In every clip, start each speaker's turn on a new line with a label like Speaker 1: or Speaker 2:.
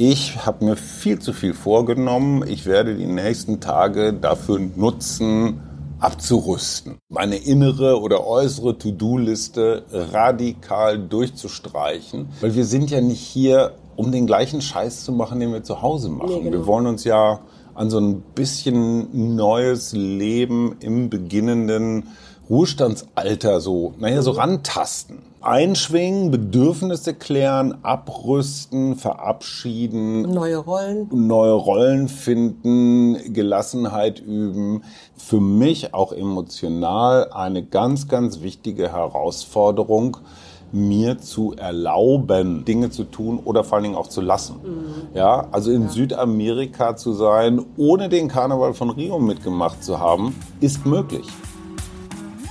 Speaker 1: Ich habe mir viel zu viel vorgenommen. Ich werde die nächsten Tage dafür nutzen, abzurüsten. Meine innere oder äußere To-Do-Liste radikal durchzustreichen. Weil wir sind ja nicht hier, um den gleichen Scheiß zu machen, den wir zu Hause machen. Nee, genau. Wir wollen uns ja an so ein bisschen neues Leben im beginnenden Ruhestandsalter so, naja, so rantasten. Einschwingen, Bedürfnisse klären, abrüsten, verabschieden.
Speaker 2: Neue Rollen.
Speaker 1: Neue Rollen finden, Gelassenheit üben. Für mich auch emotional eine ganz, ganz wichtige Herausforderung, mir zu erlauben, Dinge zu tun oder vor allen Dingen auch zu lassen. Mhm. Ja, also in ja. Südamerika zu sein, ohne den Karneval von Rio mitgemacht zu haben, ist möglich.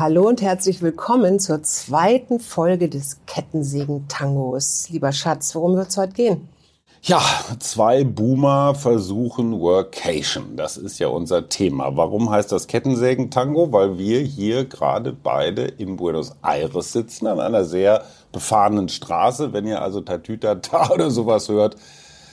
Speaker 2: Hallo und herzlich willkommen zur zweiten Folge des Kettensägen-Tangos. Lieber Schatz, worum wird es heute gehen?
Speaker 1: Ja, zwei Boomer versuchen Workation. Das ist ja unser Thema. Warum heißt das Kettensägen-Tango? Weil wir hier gerade beide in Buenos Aires sitzen, an einer sehr befahrenen Straße. Wenn ihr also Tatütata oder sowas hört,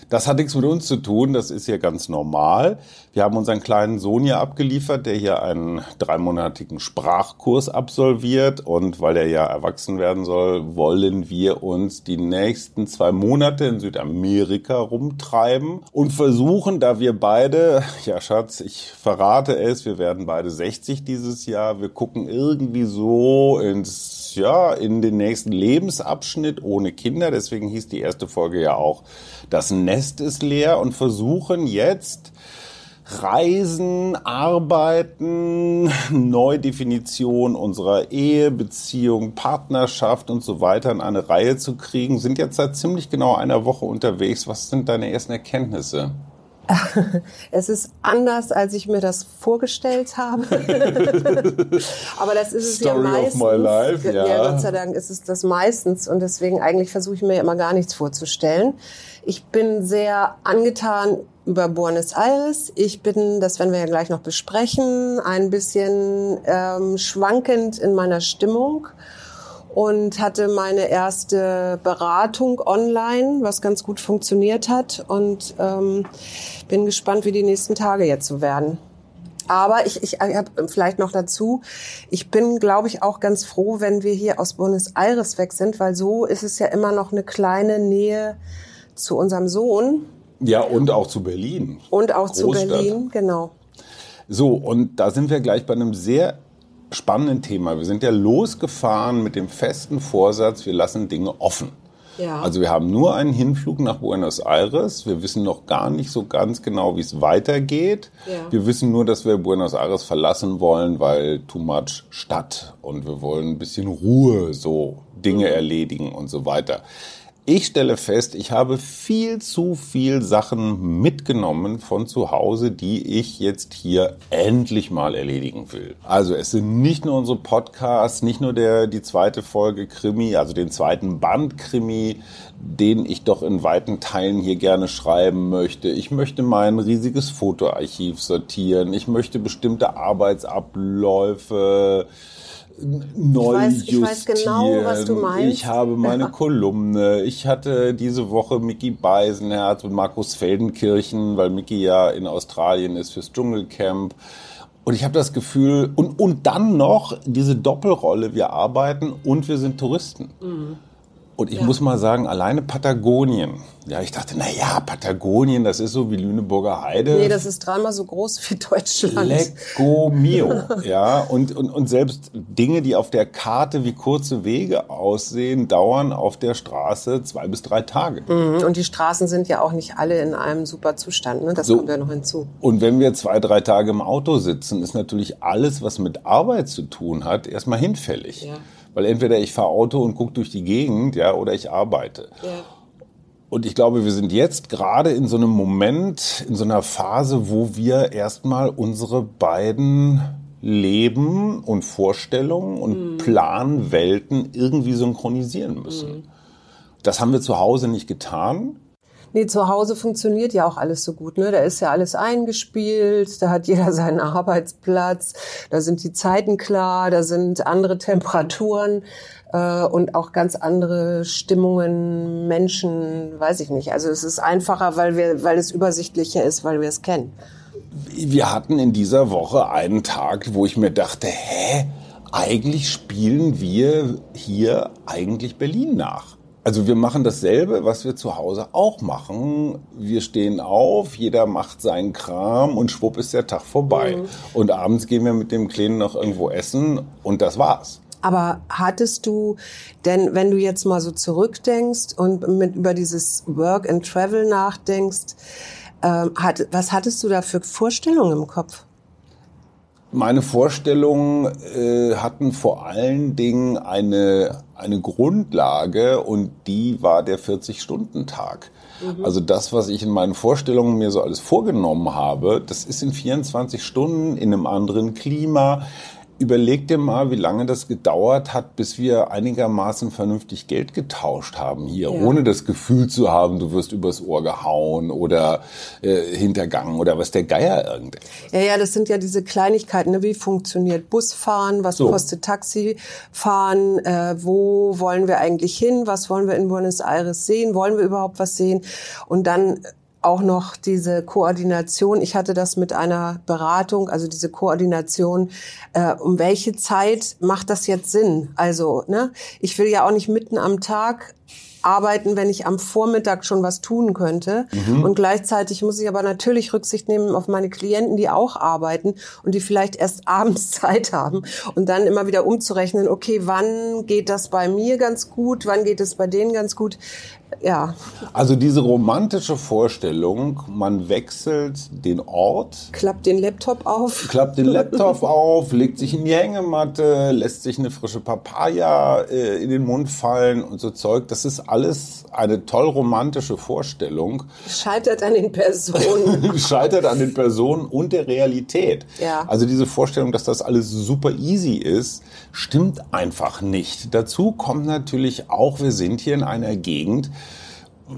Speaker 1: das hat nichts mit uns zu tun, das ist hier ganz normal. Wir haben unseren kleinen Sohn hier abgeliefert, der hier einen dreimonatigen Sprachkurs absolviert. Und weil er ja erwachsen werden soll, wollen wir uns die nächsten zwei Monate in Südamerika rumtreiben und versuchen, da wir beide, ja Schatz, ich verrate es, wir werden beide 60 dieses Jahr. Wir gucken irgendwie so ins, ja, in den nächsten Lebensabschnitt ohne Kinder. Deswegen hieß die erste Folge ja auch das Nest ist leer und versuchen jetzt Reisen, Arbeiten, Neudefinition unserer Ehe, Beziehung, Partnerschaft und so weiter in eine Reihe zu kriegen, sind jetzt seit ziemlich genau einer Woche unterwegs. Was sind deine ersten Erkenntnisse?
Speaker 2: Es ist anders, als ich mir das vorgestellt habe. Aber das ist es
Speaker 1: Story
Speaker 2: ja meistens.
Speaker 1: Of my life, ja.
Speaker 2: ja, Gott sei Dank ist es das meistens. Und deswegen eigentlich versuche ich mir immer gar nichts vorzustellen. Ich bin sehr angetan über Buenos Aires. Ich bin, das werden wir ja gleich noch besprechen, ein bisschen ähm, schwankend in meiner Stimmung und hatte meine erste Beratung online, was ganz gut funktioniert hat und ähm, bin gespannt, wie die nächsten Tage jetzt so werden. Aber ich, ich, habe vielleicht noch dazu, ich bin, glaube ich, auch ganz froh, wenn wir hier aus Buenos Aires weg sind, weil so ist es ja immer noch eine kleine Nähe zu unserem Sohn.
Speaker 1: Ja, und auch zu Berlin.
Speaker 2: Und auch Großstadt. zu Berlin, genau.
Speaker 1: So, und da sind wir gleich bei einem sehr spannenden Thema. Wir sind ja losgefahren mit dem festen Vorsatz, wir lassen Dinge offen. Ja. Also wir haben nur einen Hinflug nach Buenos Aires. Wir wissen noch gar nicht so ganz genau, wie es weitergeht. Ja. Wir wissen nur, dass wir Buenos Aires verlassen wollen, weil too much Stadt und wir wollen ein bisschen Ruhe, so Dinge mhm. erledigen und so weiter. Ich stelle fest, ich habe viel zu viel Sachen mitgenommen von zu Hause, die ich jetzt hier endlich mal erledigen will. Also es sind nicht nur unsere Podcasts, nicht nur der, die zweite Folge Krimi, also den zweiten Band Krimi, den ich doch in weiten Teilen hier gerne schreiben möchte. Ich möchte mein riesiges Fotoarchiv sortieren. Ich möchte bestimmte Arbeitsabläufe neu ich weiß, ich weiß genau, was du meinst. Ich habe meine ja. Kolumne. Ich hatte diese Woche Mickey Beisenherz und Markus Feldenkirchen, weil Mickey ja in Australien ist fürs Dschungelcamp. Und ich habe das Gefühl, und, und dann noch diese Doppelrolle, wir arbeiten und wir sind Touristen. Mhm. Und ich ja. muss mal sagen, alleine Patagonien. Ja, ich dachte, na ja, Patagonien, das ist so wie Lüneburger Heide.
Speaker 2: Nee, das ist dreimal so groß wie Deutschland.
Speaker 1: Lecco mio. ja, und, und, und selbst Dinge, die auf der Karte wie kurze Wege aussehen, dauern auf der Straße zwei bis drei Tage.
Speaker 2: Mhm. Und die Straßen sind ja auch nicht alle in einem super Zustand. Ne? Das so. kommt ja noch hinzu.
Speaker 1: Und wenn wir zwei, drei Tage im Auto sitzen, ist natürlich alles, was mit Arbeit zu tun hat, erstmal hinfällig. Ja. Weil entweder ich fahre Auto und gucke durch die Gegend, ja, oder ich arbeite. Ja. Und ich glaube, wir sind jetzt gerade in so einem Moment, in so einer Phase, wo wir erstmal unsere beiden Leben und Vorstellungen und mhm. Planwelten irgendwie synchronisieren müssen. Mhm. Das haben wir zu Hause nicht getan.
Speaker 2: Nee, zu Hause funktioniert ja auch alles so gut. Ne? Da ist ja alles eingespielt, da hat jeder seinen Arbeitsplatz, da sind die Zeiten klar, da sind andere Temperaturen äh, und auch ganz andere Stimmungen, Menschen, weiß ich nicht. Also es ist einfacher, weil wir, weil es übersichtlicher ist, weil wir es kennen.
Speaker 1: Wir hatten in dieser Woche einen Tag, wo ich mir dachte, hä, eigentlich spielen wir hier eigentlich Berlin nach. Also wir machen dasselbe, was wir zu Hause auch machen. Wir stehen auf, jeder macht seinen Kram und schwupp ist der Tag vorbei. Mhm. Und abends gehen wir mit dem Kleinen noch irgendwo essen und das war's.
Speaker 2: Aber hattest du denn, wenn du jetzt mal so zurückdenkst und mit über dieses Work and Travel nachdenkst, ähm, hat, was hattest du da für Vorstellungen im Kopf?
Speaker 1: Meine Vorstellungen äh, hatten vor allen Dingen eine, eine Grundlage und die war der 40-Stunden-Tag. Mhm. Also das, was ich in meinen Vorstellungen mir so alles vorgenommen habe, das ist in 24 Stunden in einem anderen Klima, Überleg dir mal, wie lange das gedauert hat, bis wir einigermaßen vernünftig Geld getauscht haben hier, ja. ohne das Gefühl zu haben, du wirst übers Ohr gehauen oder äh, hintergangen oder was der Geier irgendetwas.
Speaker 2: Ja, ja, das sind ja diese Kleinigkeiten. Ne? Wie funktioniert Busfahren? Was so. kostet Taxifahren? Äh, wo wollen wir eigentlich hin? Was wollen wir in Buenos Aires sehen? Wollen wir überhaupt was sehen? Und dann auch noch diese Koordination. Ich hatte das mit einer Beratung, also diese Koordination. Äh, um welche Zeit macht das jetzt Sinn? Also, ne, ich will ja auch nicht mitten am Tag arbeiten, wenn ich am Vormittag schon was tun könnte. Mhm. Und gleichzeitig muss ich aber natürlich Rücksicht nehmen auf meine Klienten, die auch arbeiten und die vielleicht erst abends Zeit haben. Und dann immer wieder umzurechnen, okay, wann geht das bei mir ganz gut, wann geht es bei denen ganz gut ja.
Speaker 1: Also diese romantische Vorstellung, man wechselt den Ort.
Speaker 2: Klappt den Laptop auf.
Speaker 1: Klappt den Laptop auf, legt sich in die Hängematte, lässt sich eine frische Papaya äh, in den Mund fallen und so Zeug. Das ist alles eine toll romantische Vorstellung.
Speaker 2: Scheitert an den Personen.
Speaker 1: Scheitert an den Personen und der Realität.
Speaker 2: Ja.
Speaker 1: Also diese Vorstellung, dass das alles super easy ist, stimmt einfach nicht. Dazu kommt natürlich auch, wir sind hier in einer Gegend,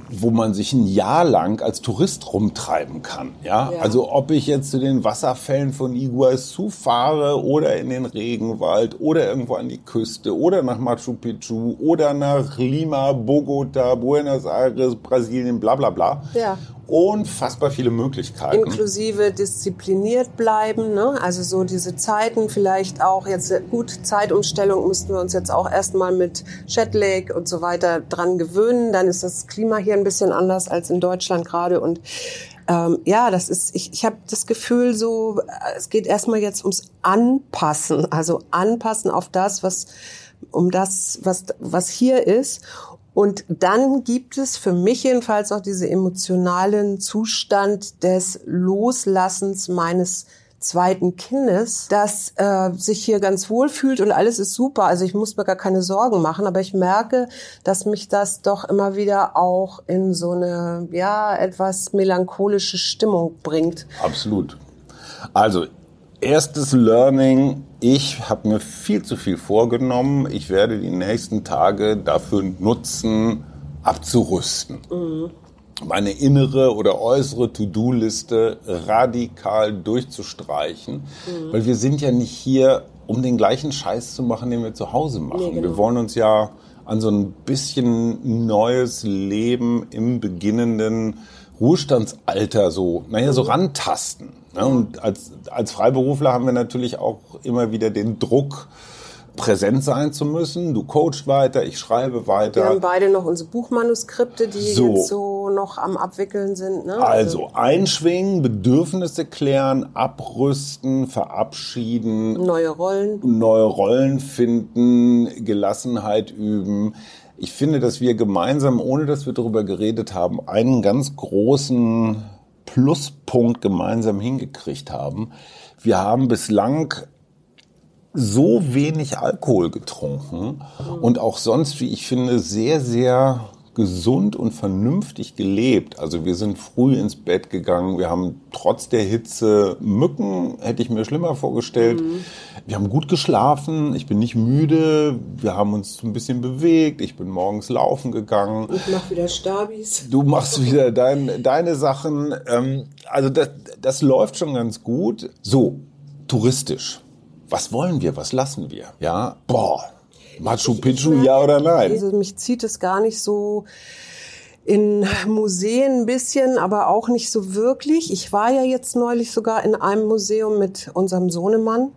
Speaker 1: wo man sich ein Jahr lang als Tourist rumtreiben kann. Ja? ja? Also ob ich jetzt zu den Wasserfällen von Iguazu fahre oder in den Regenwald oder irgendwo an die Küste oder nach Machu Picchu oder nach Lima, Bogota, Buenos Aires, Brasilien, bla bla bla.
Speaker 2: Ja
Speaker 1: unfassbar viele Möglichkeiten.
Speaker 2: Inklusive diszipliniert bleiben, ne? also so diese Zeiten vielleicht auch jetzt gut Zeitumstellung müssten wir uns jetzt auch erstmal mit Jetlag und so weiter dran gewöhnen. Dann ist das Klima hier ein bisschen anders als in Deutschland gerade und ähm, ja, das ist, ich, ich habe das Gefühl so, es geht erstmal jetzt ums Anpassen, also anpassen auf das, was um das, was, was hier ist. Und dann gibt es für mich jedenfalls auch diese emotionalen Zustand des Loslassens meines zweiten Kindes, das äh, sich hier ganz wohl fühlt und alles ist super. Also ich muss mir gar keine Sorgen machen, aber ich merke, dass mich das doch immer wieder auch in so eine ja etwas melancholische Stimmung bringt.
Speaker 1: Absolut. Also erstes Learning, ich habe mir viel zu viel vorgenommen. Ich werde die nächsten Tage dafür nutzen, abzurüsten. Mhm. Meine innere oder äußere To-Do-Liste radikal durchzustreichen, mhm. weil wir sind ja nicht hier, um den gleichen Scheiß zu machen, den wir zu Hause machen. Nee, genau. Wir wollen uns ja an so ein bisschen neues Leben im beginnenden Ruhestandsalter so, naja, so mhm. rantasten. Ne? Und als, als Freiberufler haben wir natürlich auch immer wieder den Druck, präsent sein zu müssen. Du coachst weiter, ich schreibe weiter.
Speaker 2: Wir haben beide noch unsere Buchmanuskripte, die
Speaker 1: So.
Speaker 2: jetzt so noch am Abwickeln sind. Ne?
Speaker 1: Also einschwingen, Bedürfnisse klären, abrüsten, verabschieden,
Speaker 2: neue Rollen.
Speaker 1: neue Rollen finden, Gelassenheit üben. Ich finde, dass wir gemeinsam, ohne dass wir darüber geredet haben, einen ganz großen Pluspunkt gemeinsam hingekriegt haben. Wir haben bislang so wenig Alkohol getrunken und auch sonst, wie ich finde, sehr, sehr gesund und vernünftig gelebt. Also wir sind früh ins Bett gegangen, wir haben trotz der Hitze Mücken, hätte ich mir schlimmer vorgestellt. Wir haben gut geschlafen, ich bin nicht müde, wir haben uns ein bisschen bewegt, ich bin morgens laufen gegangen.
Speaker 2: Ich mach wieder Stabis.
Speaker 1: Du machst wieder dein, deine Sachen. Ähm, also das, das läuft schon ganz gut. So, touristisch. Was wollen wir? Was lassen wir? Ja, boah. Machu Picchu, ja oder nein?
Speaker 2: Also mich zieht es gar nicht so in Museen ein bisschen, aber auch nicht so wirklich. Ich war ja jetzt neulich sogar in einem Museum mit unserem Sohnemann,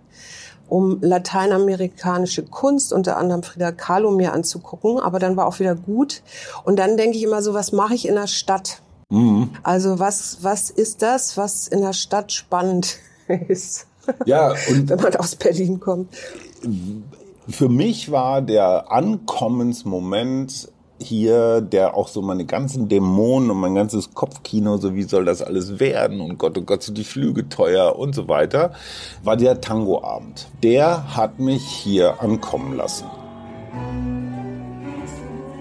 Speaker 2: um lateinamerikanische Kunst, unter anderem Frida Kahlo, mir anzugucken. Aber dann war auch wieder gut. Und dann denke ich immer so, was mache ich in der Stadt? Also was, was ist das, was in der Stadt spannend ist,
Speaker 1: Ja, und
Speaker 2: wenn man aus Berlin kommt?
Speaker 1: Für mich war der Ankommensmoment hier, der auch so meine ganzen Dämonen und mein ganzes Kopfkino, so wie soll das alles werden und Gott, oh Gott, sind die Flüge teuer und so weiter, war der Tangoabend. Der hat mich hier ankommen lassen.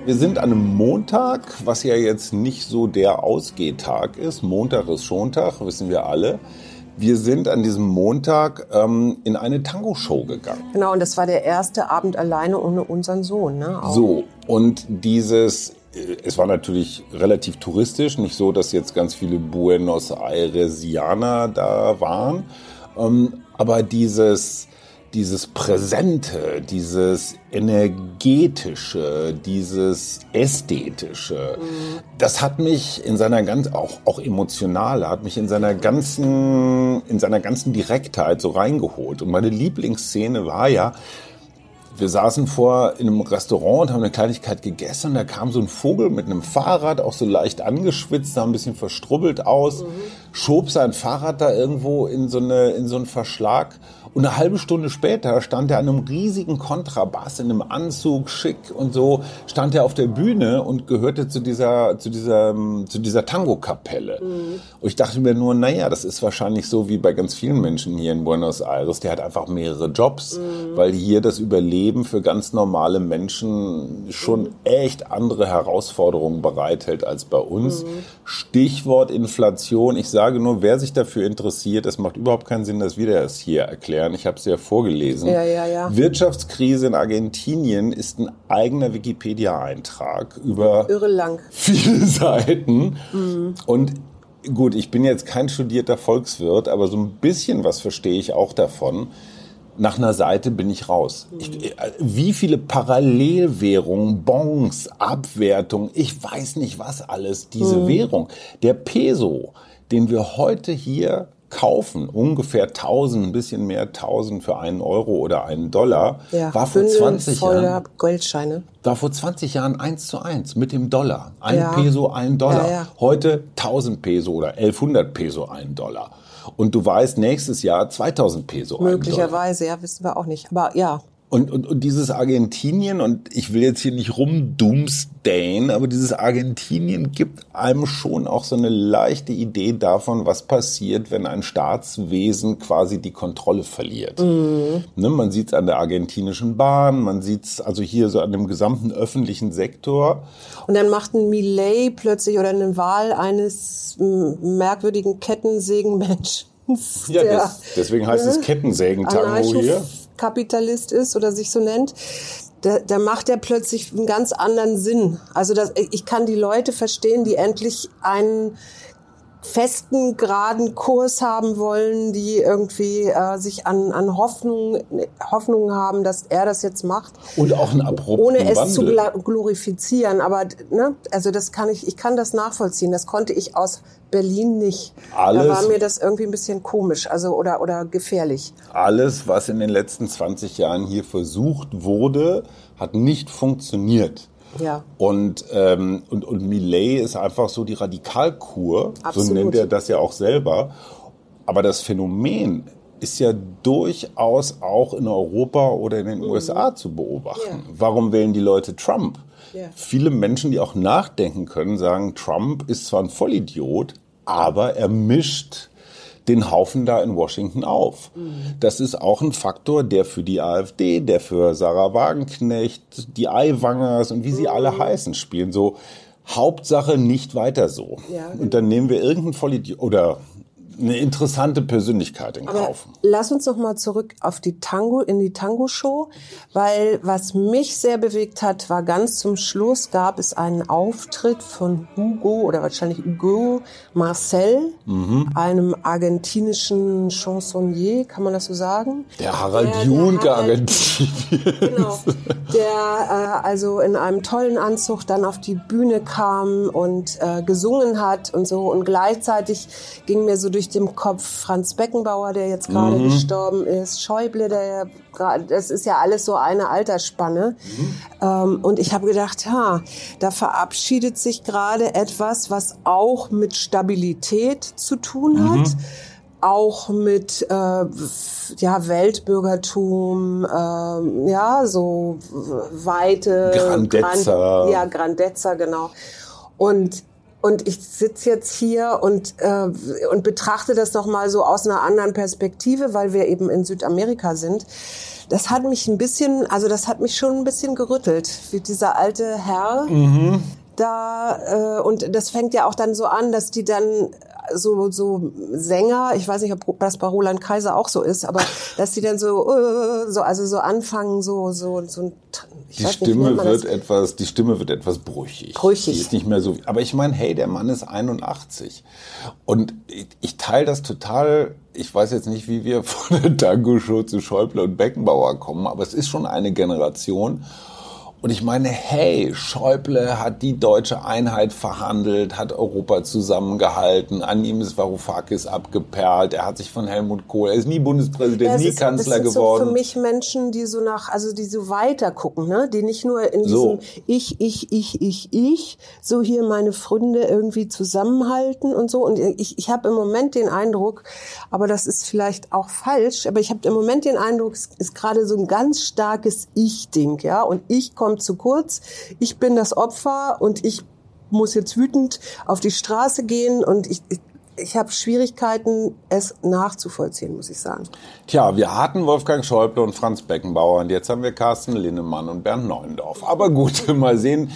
Speaker 1: Wir sind an einem Montag, was ja jetzt nicht so der Ausgehtag ist. Montag ist Schontag, wissen wir alle. Wir sind an diesem Montag ähm, in eine Tango-Show gegangen.
Speaker 2: Genau, und das war der erste Abend alleine ohne unseren Sohn. Ne? Auch.
Speaker 1: So, und dieses, äh, es war natürlich relativ touristisch, nicht so, dass jetzt ganz viele Buenos Airesianer da waren, ähm, aber dieses, dieses Präsente, dieses energetische, dieses ästhetische, das hat mich in seiner ganz, auch, auch emotional, hat mich in seiner ganzen, in seiner ganzen Direktheit so reingeholt. Und meine Lieblingsszene war ja, wir saßen vor in einem Restaurant und haben eine Kleinigkeit gegessen und da kam so ein Vogel mit einem Fahrrad, auch so leicht angeschwitzt, sah ein bisschen verstrubbelt aus, schob sein Fahrrad da irgendwo in so, eine, in so einen Verschlag und eine halbe Stunde später stand er an einem riesigen Kontrabass in einem Anzug, schick und so, stand er auf der Bühne und gehörte zu dieser, zu dieser, zu dieser Tango-Kapelle. Und ich dachte mir nur, naja, das ist wahrscheinlich so wie bei ganz vielen Menschen hier in Buenos Aires. Der hat einfach mehrere Jobs, weil hier das Überleben für ganz normale Menschen schon echt andere Herausforderungen bereithält als bei uns. Stichwort Inflation. Ich sage nur, wer sich dafür interessiert, es macht überhaupt keinen Sinn, dass wir das hier erklären. Ich habe es ja vorgelesen.
Speaker 2: Ja, ja, ja.
Speaker 1: Wirtschaftskrise in Argentinien ist ein eigener Wikipedia-Eintrag über
Speaker 2: Irre lang.
Speaker 1: viele Seiten.
Speaker 2: Mhm.
Speaker 1: Und gut, ich bin jetzt kein studierter Volkswirt, aber so ein bisschen was verstehe ich auch davon. Nach einer Seite bin ich raus.
Speaker 2: Mhm.
Speaker 1: Ich, äh, wie viele Parallelwährungen, Bons, Abwertung, ich weiß nicht was alles, diese
Speaker 2: Mhm.
Speaker 1: Währung. Der Peso, den wir heute hier kaufen, ungefähr 1000, ein bisschen mehr 1000 für einen Euro oder einen Dollar,
Speaker 2: Ja,
Speaker 1: war vor
Speaker 2: Bündel
Speaker 1: 20
Speaker 2: voller
Speaker 1: Jahren
Speaker 2: Geldscheine.
Speaker 1: war vor 20 Jahren eins zu eins mit dem Dollar. Ein
Speaker 2: Ja.
Speaker 1: Peso, ein Dollar.
Speaker 2: Ja.
Speaker 1: Heute 1000 Peso oder 1100 Peso, ein Dollar. Und du weißt, nächstes Jahr 2000 Peso.
Speaker 2: Möglicherweise, ja, wissen wir auch nicht. Aber ja,
Speaker 1: Und, und, und dieses Argentinien, und ich will jetzt hier nicht rumdoomsdayen, aber dieses Argentinien gibt einem schon auch so eine leichte Idee davon, was passiert, wenn ein Staatswesen quasi die Kontrolle verliert. Ne, man sieht es an der argentinischen Bahn, man sieht es also hier so an dem gesamten öffentlichen Sektor.
Speaker 2: Und dann macht ein Millet plötzlich oder eine Wahl eines merkwürdigen Kettensägenmenschen.
Speaker 1: Ja, das, deswegen heißt es Kettensägen-Tango hier.
Speaker 2: Anarchokapitalist ist oder sich so nennt. Da, da macht er plötzlich einen ganz anderen Sinn. Also das, ich kann die Leute verstehen, die endlich einen festen, geraden Kurs haben wollen, die irgendwie äh, sich an, an Hoffnung, Hoffnung haben, dass er das jetzt macht.
Speaker 1: Und auch ein abrupten
Speaker 2: Ohne es
Speaker 1: Wandel.
Speaker 2: zu glorifizieren. Aber ne, also das kann ich, ich kann das nachvollziehen. Das konnte ich aus Berlin nicht.
Speaker 1: Alles-
Speaker 2: Da war mir das irgendwie ein bisschen komisch, also oder, oder gefährlich.
Speaker 1: Alles, was in den letzten 20 Jahren hier versucht wurde, hat nicht funktioniert.
Speaker 2: Ja.
Speaker 1: Und, ähm, und, und Millet ist einfach so die Radikalkur, so
Speaker 2: Absolut.
Speaker 1: nennt er das ja auch selber. Aber das Phänomen ist ja durchaus auch in Europa oder in den USA zu beobachten.
Speaker 2: Mhm. Ja.
Speaker 1: Warum wählen die Leute Trump?
Speaker 2: Ja.
Speaker 1: Viele Menschen, die auch nachdenken können, sagen, Trump ist zwar ein Vollidiot, aber er mischt den Haufen da in Washington auf. Das ist auch ein Faktor, der für die AfD, der für Sarah Wagenknecht, die Aiwangers und wie sie alle heißen, spielen. So, Hauptsache nicht weiter so.
Speaker 2: Ja,
Speaker 1: und dann nehmen wir irgendeinen Vollidiot oder eine interessante Persönlichkeit in
Speaker 2: Aber
Speaker 1: Kauf.
Speaker 2: lass uns noch mal zurück auf die Tango, in die Tango-Show, weil was mich sehr bewegt hat, war ganz zum Schluss gab es einen Auftritt von Hugo oder wahrscheinlich Hugo Marcel,
Speaker 1: Mhm.
Speaker 2: einem argentinischen Chansonnier, kann man das so sagen?
Speaker 1: Der Harald
Speaker 2: Der- der
Speaker 1: Junke
Speaker 2: Harald-
Speaker 1: Argentinien.
Speaker 2: Genau. Der äh, also in einem tollen Anzug dann auf die Bühne kam und äh, gesungen hat und so. Und gleichzeitig ging mir so durch den Kopf Franz Beckenbauer, der jetzt gerade gestorben ist, Schäuble, der gerade, das ist ja alles so eine Altersspanne. Ähm, und ich habe gedacht, ha, da verabschiedet sich gerade etwas, was auch mit Stabilität zu tun hat auch mit äh, ja Weltbürgertum, ähm, ja so weite
Speaker 1: Grandezza.
Speaker 2: Gran- ja Grandezza genau und und ich sitze jetzt hier und äh, und betrachte das noch mal so aus einer anderen Perspektive, weil wir eben in Südamerika sind. Das hat mich ein bisschen, also das hat mich schon ein bisschen gerüttelt, wie dieser alte Herr da äh, und das fängt ja auch dann so an, dass die dann so so Sänger, ich weiß nicht, ob das bei Roland Kaiser auch so ist, aber dass die dann so äh, so also so anfangen so so so ein
Speaker 1: Die
Speaker 2: nicht,
Speaker 1: Stimme
Speaker 2: das?
Speaker 1: wird etwas, die Stimme wird etwas brüchig.
Speaker 2: Brüchig.
Speaker 1: Die ist nicht mehr so. Aber ich meine, hey, der Mann ist 81 und ich, ich teile das total. Ich weiß jetzt nicht, wie wir von der Tango-Show zu Schäuble und Beckenbauer kommen, aber es ist schon eine Generation. Und ich meine, hey, Schäuble hat die deutsche Einheit verhandelt, hat Europa zusammengehalten, an ihm ist Varoufakis abgeperlt, er hat sich von Helmut Kohl, er ist nie Bundespräsident,
Speaker 2: Ja,
Speaker 1: nie Kanzler
Speaker 2: das sind
Speaker 1: geworden.
Speaker 2: So für mich Menschen, die so nach, also die so weiter gucken, ne? die nicht nur in
Speaker 1: So.
Speaker 2: diesem Ich, ich, ich, ich, ich, so hier meine Freunde irgendwie zusammenhalten und so. Und ich, ich habe im Moment den Eindruck, aber das ist vielleicht auch falsch, aber ich habe im Moment den Eindruck, es ist gerade so ein ganz starkes Ich-Ding, ja. Und ich komme zu kurz, ich bin das Opfer und ich muss jetzt wütend auf die Straße gehen und ich, ich, ich habe Schwierigkeiten, es nachzuvollziehen, muss ich sagen.
Speaker 1: Tja, wir hatten Wolfgang Schäuble und Franz Beckenbauer und jetzt haben wir Carsten Linnemann und Bernd Neuendorf. Aber gut, mal sehen.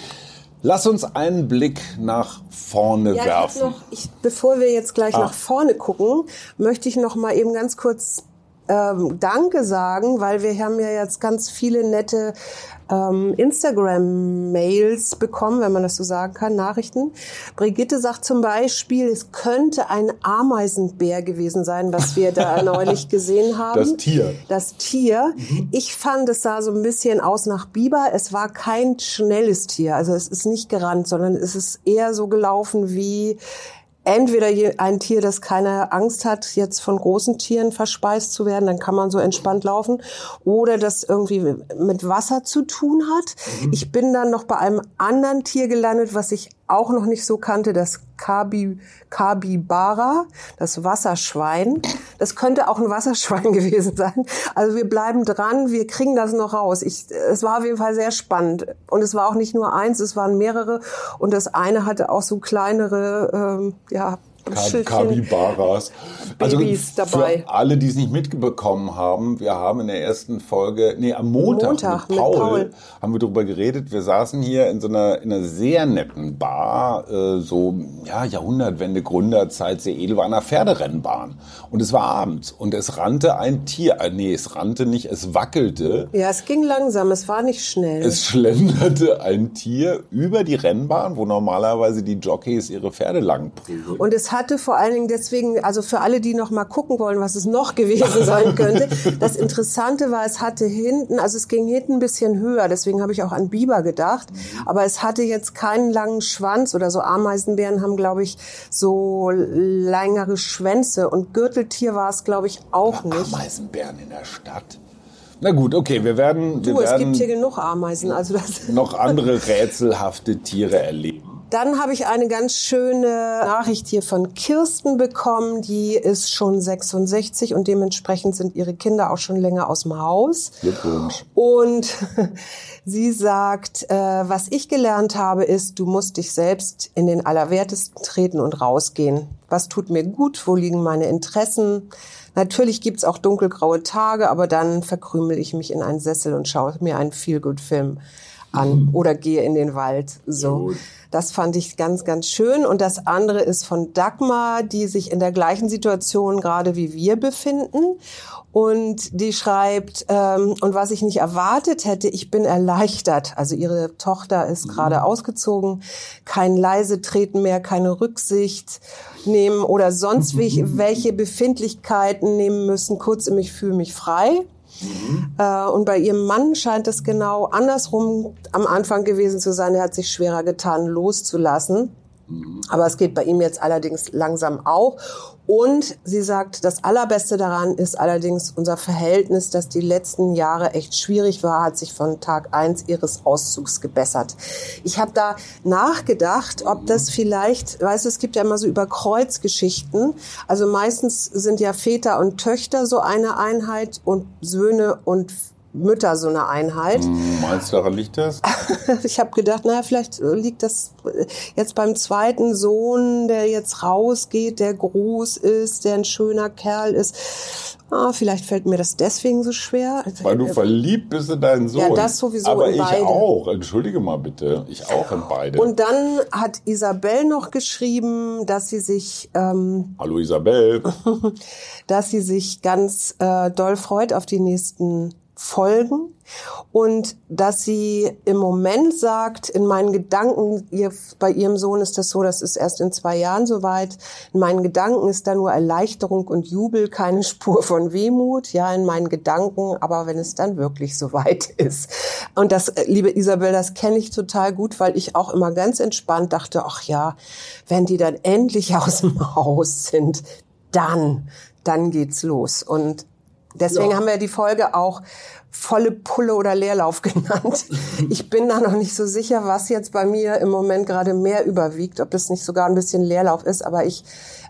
Speaker 1: Lass uns einen Blick nach vorne
Speaker 2: Ja, ich
Speaker 1: werfen.
Speaker 2: hab noch, ich, bevor wir jetzt gleich
Speaker 1: Ah.
Speaker 2: nach vorne gucken, möchte ich noch mal eben ganz kurz ähm, Danke sagen, weil wir haben ja jetzt ganz viele nette ähm, Instagram-Mails bekommen, wenn man das so sagen kann, Nachrichten. Brigitte sagt zum Beispiel, es könnte ein Ameisenbär gewesen sein, was wir da neulich gesehen haben.
Speaker 1: Das Tier.
Speaker 2: Das Tier. Ich fand, es sah so ein bisschen aus nach Biber. Es war kein schnelles Tier. Also es ist nicht gerannt, sondern es ist eher so gelaufen wie entweder ein Tier, das keine Angst hat, jetzt von großen Tieren verspeist zu werden, dann kann man so entspannt laufen, oder das irgendwie mit Wasser zu tun hat. Ich bin dann noch bei einem anderen Tier gelandet, was ich auch noch nicht so kannte, das Kabi, Kabibara, das Wasserschwein. Das könnte auch ein Wasserschwein gewesen sein. Also wir bleiben dran, wir kriegen das noch raus. Ich, es war auf jeden Fall sehr spannend. Und es war auch nicht nur eins, es waren mehrere. Und das eine hatte auch so kleinere, ähm, ja.
Speaker 1: Kabibaras. Also
Speaker 2: Babys dabei.
Speaker 1: für alle, die es nicht mitbekommen haben, wir haben in der ersten Folge, nee, am Montag,
Speaker 2: Montag
Speaker 1: mit,
Speaker 2: mit
Speaker 1: Paul,
Speaker 2: Paul.
Speaker 1: haben wir darüber geredet. Wir saßen hier in so einer, in einer sehr netten Bar, äh, so, ja, Jahrhundertwende, Gründerzeit, sehr edel, war einer Pferderennbahn. Und es war abends und es rannte ein Tier, äh, nee, es rannte nicht, es wackelte.
Speaker 2: Ja, es ging langsam, es war nicht schnell.
Speaker 1: Es schlenderte ein Tier über die Rennbahn, wo normalerweise die Jockeys ihre Pferde lang prügeln.
Speaker 2: Und es hatte vor allen Dingen deswegen, also für alle, die noch mal gucken wollen, was es noch gewesen sein könnte, das Interessante war, es hatte hinten, also es ging hinten ein bisschen höher, deswegen habe ich auch an Biber gedacht, mhm. aber es hatte jetzt keinen langen Schwanz oder so. Ameisenbären haben, glaube ich, so längere Schwänze und Gürteltier war es, glaube ich, auch
Speaker 1: aber
Speaker 2: nicht.
Speaker 1: Ameisenbären in der Stadt. Na gut, okay, wir werden,
Speaker 2: du,
Speaker 1: wir
Speaker 2: es
Speaker 1: werden
Speaker 2: gibt hier genug Ameisen, also das
Speaker 1: noch andere rätselhafte Tiere erleben.
Speaker 2: Dann habe ich eine ganz schöne Nachricht hier von Kirsten bekommen. Die ist schon 66 und dementsprechend sind ihre Kinder auch schon länger aus dem Haus.
Speaker 1: Glückwunsch.
Speaker 2: Und sie sagt, äh, was ich gelernt habe, ist, du musst dich selbst in den Allerwertesten treten und rausgehen. Was tut mir gut? Wo liegen meine Interessen? Natürlich gibt's auch dunkelgraue Tage, aber dann verkrümel ich mich in einen Sessel und schaue mir einen Feelgood-Film an mhm. oder gehe in den Wald. So. Das fand ich ganz, ganz schön. Und das andere ist von Dagmar, die sich in der gleichen Situation gerade wie wir befinden. Und die schreibt, ähm, und was ich nicht erwartet hätte, ich bin erleichtert. Also ihre Tochter ist mhm. gerade ausgezogen, kein leise Treten mehr, keine Rücksicht nehmen oder sonst welche Befindlichkeiten nehmen müssen. Kurz, ich fühle mich frei. Mhm. Äh, und bei ihrem Mann scheint es genau andersrum am Anfang gewesen zu sein. Er hat sich schwerer getan, loszulassen. Aber es geht bei ihm jetzt allerdings langsam auch. Und sie sagt, das Allerbeste daran ist allerdings unser Verhältnis, das die letzten Jahre echt schwierig war, hat sich von Tag eins ihres Auszugs gebessert. Ich habe da nachgedacht, ob das vielleicht, weißt du, es gibt ja immer so Überkreuzgeschichten. Also meistens sind ja Väter und Töchter so eine Einheit und Söhne und Mütter so eine Einheit.
Speaker 1: Hm, meinst du, daran liegt das?
Speaker 2: ich habe gedacht, naja, vielleicht liegt das jetzt beim zweiten Sohn, der jetzt rausgeht, der groß ist, der ein schöner Kerl ist. Ah, vielleicht fällt mir das deswegen so schwer.
Speaker 1: Weil du verliebt bist in deinen Sohn.
Speaker 2: Ja, das sowieso
Speaker 1: Aber ich
Speaker 2: beide.
Speaker 1: auch. Entschuldige mal bitte. Ich auch in beide.
Speaker 2: Und dann hat Isabel noch geschrieben, dass sie sich... Ähm,
Speaker 1: Hallo Isabel.
Speaker 2: dass sie sich ganz äh, doll freut auf die nächsten folgen und dass sie im Moment sagt, in meinen Gedanken, ihr, bei ihrem Sohn ist das so, das ist erst in zwei Jahren soweit, in meinen Gedanken ist da nur Erleichterung und Jubel, keine Spur von Wehmut, ja, in meinen Gedanken, aber wenn es dann wirklich soweit ist. Und das, liebe Isabel, das kenne ich total gut, weil ich auch immer ganz entspannt dachte, ach ja, wenn die dann endlich aus dem Haus sind, dann, dann geht's los. Und Deswegen ja. haben wir die Folge auch volle Pulle oder Leerlauf genannt. Ich bin da noch nicht so sicher, was jetzt bei mir im Moment gerade mehr überwiegt, ob das nicht sogar ein bisschen Leerlauf ist, aber ich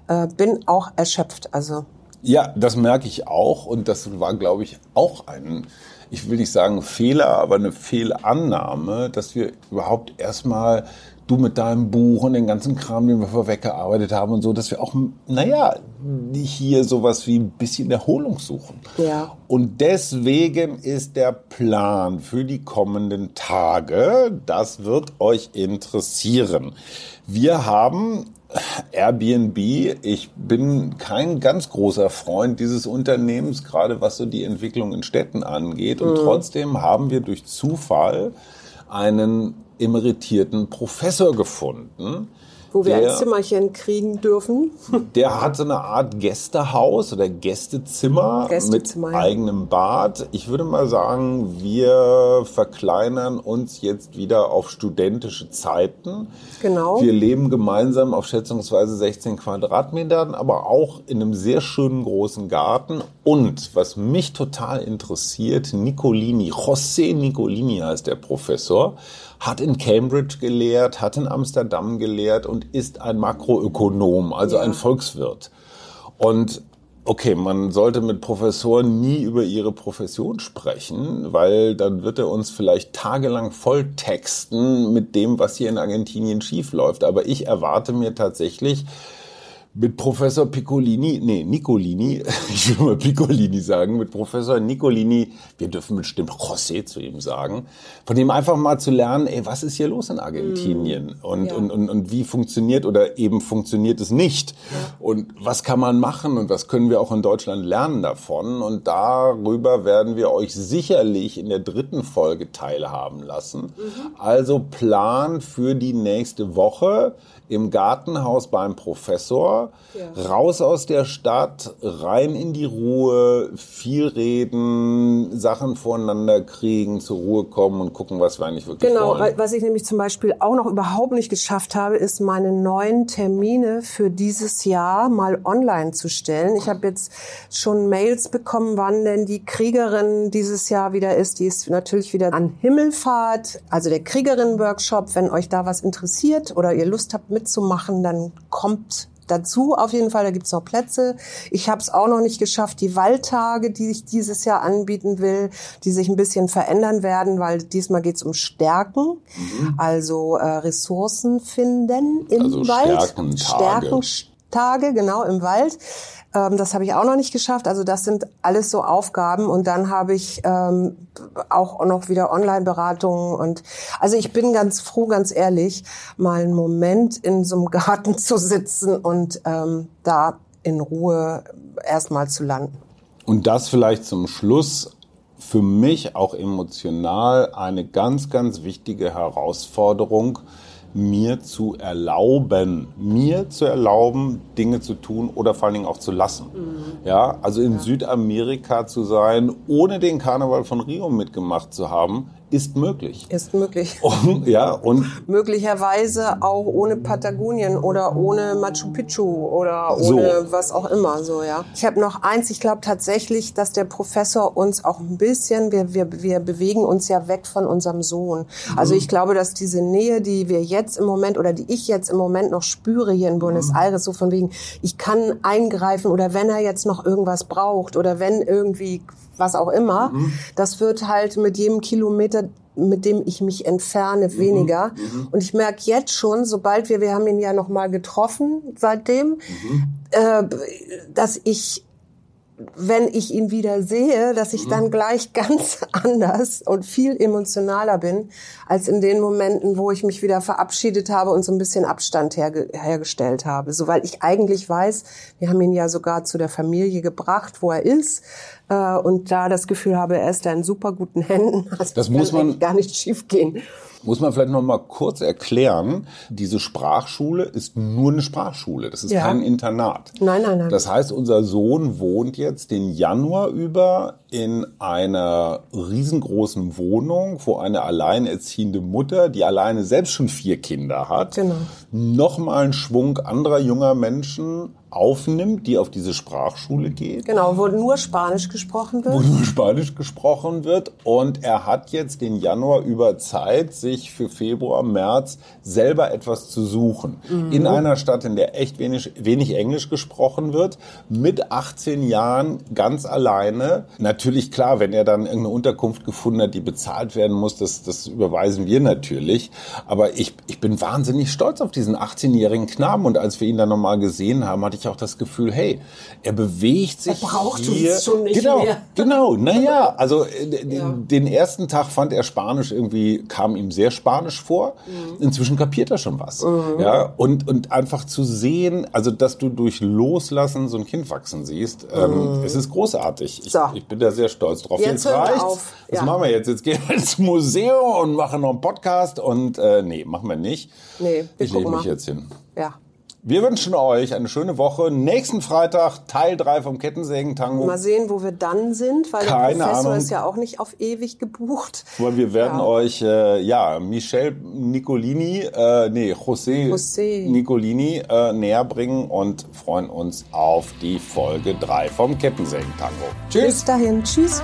Speaker 2: äh, bin auch erschöpft. Also
Speaker 1: ja, das merke ich auch und das war, glaube ich, auch ein, ich will nicht sagen Fehler, aber eine Fehlannahme, dass wir überhaupt erstmal du mit deinem Buch und den ganzen Kram, den wir vorweggearbeitet haben und so, dass wir auch, naja, hier sowas wie ein bisschen Erholung suchen.
Speaker 2: Ja.
Speaker 1: Und deswegen ist der Plan für die kommenden Tage, das wird euch interessieren. Wir haben Airbnb, ich bin kein ganz großer Freund dieses Unternehmens, gerade was so die Entwicklung in Städten angeht. Und mhm. trotzdem haben wir durch Zufall einen emeritierten Professor gefunden.
Speaker 2: Wo wir der, ein Zimmerchen kriegen dürfen.
Speaker 1: Der hat so eine Art Gästehaus oder Gästezimmer, Gästezimmer mit eigenem Bad. Ich würde mal sagen, wir verkleinern uns jetzt wieder auf studentische Zeiten.
Speaker 2: Genau.
Speaker 1: Wir leben gemeinsam auf schätzungsweise 16 Quadratmetern, aber auch in einem sehr schönen großen Garten. Und was mich total interessiert, Nicolini, José Nicolini heißt der Professor hat in Cambridge gelehrt, hat in Amsterdam gelehrt und ist ein Makroökonom, also ja. ein Volkswirt. Und okay, man sollte mit Professoren nie über ihre Profession sprechen, weil dann wird er uns vielleicht tagelang volltexten mit dem, was hier in Argentinien schiefläuft. Aber ich erwarte mir tatsächlich, mit Professor Piccolini, nee, Nicolini, ich will mal Piccolini sagen, mit Professor Nicolini, wir dürfen bestimmt José zu ihm sagen, von dem einfach mal zu lernen, ey, was ist hier los in Argentinien? Mm, und, ja. und, und, und wie funktioniert oder eben funktioniert es nicht? Ja. Und was kann man machen und was können wir auch in Deutschland lernen davon? Und darüber werden wir euch sicherlich in der dritten Folge teilhaben lassen. Mhm. Also Plan für die nächste Woche im Gartenhaus beim Professor ja. raus aus der Stadt, rein in die Ruhe, viel reden, Sachen voneinander kriegen, zur Ruhe kommen und gucken, was wir eigentlich wirklich
Speaker 2: genau,
Speaker 1: wollen.
Speaker 2: Genau, was ich nämlich zum Beispiel auch noch überhaupt nicht geschafft habe, ist meine neuen Termine für dieses Jahr mal online zu stellen. Ich habe jetzt schon Mails bekommen, wann denn die Kriegerin dieses Jahr wieder ist. Die ist natürlich wieder an Himmelfahrt, also der Kriegerin-Workshop. Wenn euch da was interessiert oder ihr Lust habt mitzumachen, dann kommt dazu auf jeden Fall. Da gibt's noch Plätze. Ich habe es auch noch nicht geschafft, die Waldtage, die ich dieses Jahr anbieten will, die sich ein bisschen verändern werden, weil diesmal geht's um Stärken, mhm. also äh, Ressourcen finden im also Wald.
Speaker 1: Stärkentage.
Speaker 2: Stärkentage, genau, im Wald. Ähm, das habe ich auch noch nicht geschafft. Also das sind alles so Aufgaben. Und dann habe ich ähm, auch noch wieder Online-Beratungen. Und also ich bin ganz froh, ganz ehrlich, mal einen Moment in so einem Garten zu sitzen und ähm, da in Ruhe erstmal zu landen.
Speaker 1: Und das vielleicht zum Schluss für mich auch emotional eine ganz, ganz wichtige Herausforderung, mir zu erlauben, mir zu erlauben, Dinge zu tun oder vor allen Dingen auch zu lassen. Mhm. Ja, also in ja. Südamerika zu sein, ohne den Karneval von Rio mitgemacht zu haben, ist möglich.
Speaker 2: Ist möglich.
Speaker 1: Und, ja, und
Speaker 2: möglicherweise auch ohne Patagonien oder ohne Machu Picchu oder ohne so. was auch immer so, ja. Ich habe noch eins, ich glaube tatsächlich, dass der Professor uns auch ein bisschen wir wir wir bewegen uns ja weg von unserem Sohn. Also mhm. ich glaube, dass diese Nähe, die wir jetzt im Moment oder die ich jetzt im Moment noch spüre hier in Buenos mhm. Aires so von wegen ich kann eingreifen oder wenn er jetzt noch irgendwas braucht oder wenn irgendwie was auch immer, mhm. das wird halt mit jedem Kilometer mit dem ich mich entferne, mhm. weniger. Mhm. Und ich merke jetzt schon, sobald wir, wir haben ihn ja noch mal getroffen seitdem, mhm. äh, dass ich wenn ich ihn wieder sehe, dass ich dann mhm. gleich ganz anders und viel emotionaler bin, als in den Momenten, wo ich mich wieder verabschiedet habe und so ein bisschen Abstand herge hergestellt habe. So, weil ich eigentlich weiß, wir haben ihn ja sogar zu der Familie gebracht, wo er ist, äh, und da das Gefühl habe, er ist da in super guten Händen.
Speaker 1: Also das muss man
Speaker 2: gar nicht schief gehen.
Speaker 1: Muss man vielleicht noch mal kurz erklären, diese Sprachschule ist nur eine Sprachschule, das ist ja. kein Internat.
Speaker 2: Nein, nein, nein.
Speaker 1: Das heißt, unser Sohn wohnt jetzt den Januar über in einer riesengroßen Wohnung, wo eine alleinerziehende Mutter, die alleine selbst schon vier Kinder hat, genau. nochmal einen Schwung anderer junger Menschen aufnimmt, die auf diese Sprachschule geht.
Speaker 2: Genau, wo nur Spanisch gesprochen wird.
Speaker 1: Wo nur Spanisch gesprochen wird. Und er hat jetzt den Januar über Zeit, sich für Februar, März selber etwas zu suchen. Mhm. In einer Stadt, in der echt wenig, wenig Englisch gesprochen wird, mit 18 Jahren ganz alleine. Natürlich klar, wenn er dann irgendeine Unterkunft gefunden hat, die bezahlt werden muss, das, das überweisen wir natürlich. Aber ich, ich bin wahnsinnig stolz auf diesen 18-jährigen Knaben. Und als wir ihn dann nochmal gesehen haben, hatte ich auch das Gefühl, hey, er bewegt sich
Speaker 2: er braucht
Speaker 1: hier.
Speaker 2: Uns schon nicht
Speaker 1: genau,
Speaker 2: mehr.
Speaker 1: genau. Naja, also äh, ja. den ersten Tag fand er Spanisch irgendwie, kam ihm sehr Spanisch vor. Mhm. Inzwischen kapiert er schon was. Mhm. Ja, und, und einfach zu sehen, also dass du durch Loslassen so ein Kind wachsen siehst, ähm, mhm. es ist großartig. Ich, so. ich, bin da sehr stolz drauf.
Speaker 2: Jetzt, jetzt reicht's.
Speaker 1: Was ja. machen wir jetzt? Jetzt gehen wir ins Museum und machen noch einen Podcast und äh, nee, machen wir nicht.
Speaker 2: Nee,
Speaker 1: ich lege mich jetzt hin.
Speaker 2: Ja.
Speaker 1: Wir wünschen euch eine schöne Woche. Nächsten Freitag Teil 3 vom Kettensägen-Tango.
Speaker 2: Mal sehen, wo wir dann sind, weil
Speaker 1: Keine
Speaker 2: der Professor
Speaker 1: Ahnung.
Speaker 2: ist ja auch nicht auf ewig gebucht.
Speaker 1: Weil wir werden ja. euch, äh, ja, Michel Nicolini, äh, nee, José,
Speaker 2: José.
Speaker 1: Nicolini äh, näher bringen und freuen uns auf die Folge 3 vom Kettensägen-Tango.
Speaker 2: Tschüss. Bis dahin. Tschüss.